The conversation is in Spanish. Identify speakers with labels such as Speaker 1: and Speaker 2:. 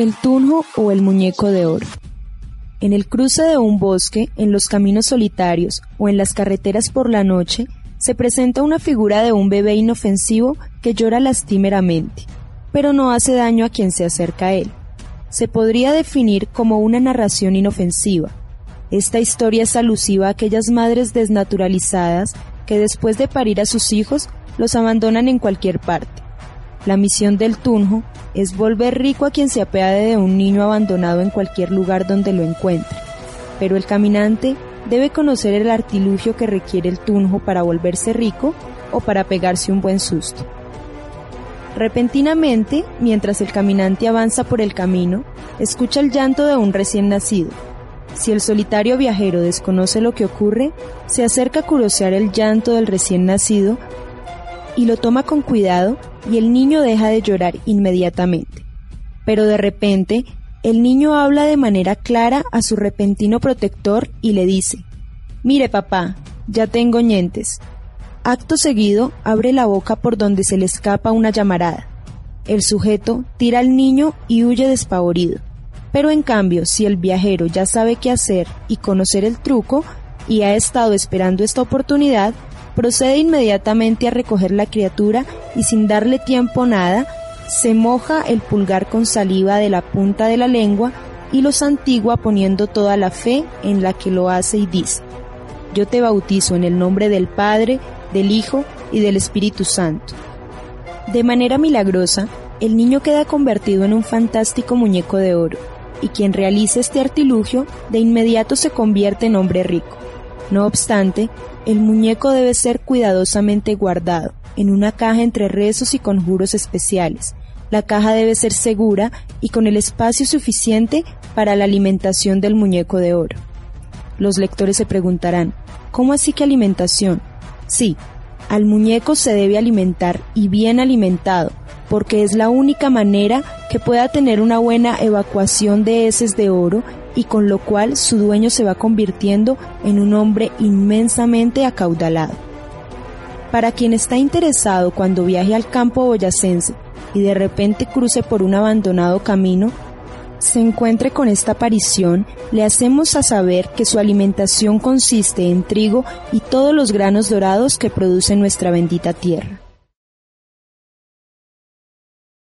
Speaker 1: El tunjo o el muñeco de oro. En el cruce de un bosque, en los caminos solitarios o en las carreteras por la noche, se presenta una figura de un bebé inofensivo que llora lastimeramente, pero no hace daño a quien se acerca a él. Se podría definir como una narración inofensiva. Esta historia es alusiva a aquellas madres desnaturalizadas que después de parir a sus hijos los abandonan en cualquier parte. La misión del tunjo es volver rico a quien se apeade de un niño abandonado en cualquier lugar donde lo encuentre. Pero el caminante debe conocer el artilugio que requiere el tunjo para volverse rico o para pegarse un buen susto. Repentinamente, mientras el caminante avanza por el camino, escucha el llanto de un recién nacido. Si el solitario viajero desconoce lo que ocurre, se acerca a curosear el llanto del recién nacido y lo toma con cuidado y el niño deja de llorar inmediatamente. Pero de repente, el niño habla de manera clara a su repentino protector y le dice, Mire papá, ya tengo ñentes. Acto seguido, abre la boca por donde se le escapa una llamarada. El sujeto tira al niño y huye despavorido. Pero en cambio, si el viajero ya sabe qué hacer y conocer el truco, y ha estado esperando esta oportunidad, procede inmediatamente a recoger la criatura y sin darle tiempo nada, se moja el pulgar con saliva de la punta de la lengua y lo santigua poniendo toda la fe en la que lo hace y dice, yo te bautizo en el nombre del Padre, del Hijo y del Espíritu Santo. De manera milagrosa, el niño queda convertido en un fantástico muñeco de oro, y quien realiza este artilugio de inmediato se convierte en hombre rico. No obstante, el muñeco debe ser cuidadosamente guardado en una caja entre rezos y conjuros especiales. La caja debe ser segura y con el espacio suficiente para la alimentación del muñeco de oro. Los lectores se preguntarán, ¿cómo así que alimentación? Sí, al muñeco se debe alimentar y bien alimentado, porque es la única manera que pueda tener una buena evacuación de heces de oro y con lo cual su dueño se va convirtiendo en un hombre inmensamente acaudalado. Para quien está interesado cuando viaje al campo boyacense y de repente cruce por un abandonado camino, se encuentre con esta aparición, le hacemos a saber que su alimentación consiste en trigo y todos los granos dorados que produce nuestra bendita tierra.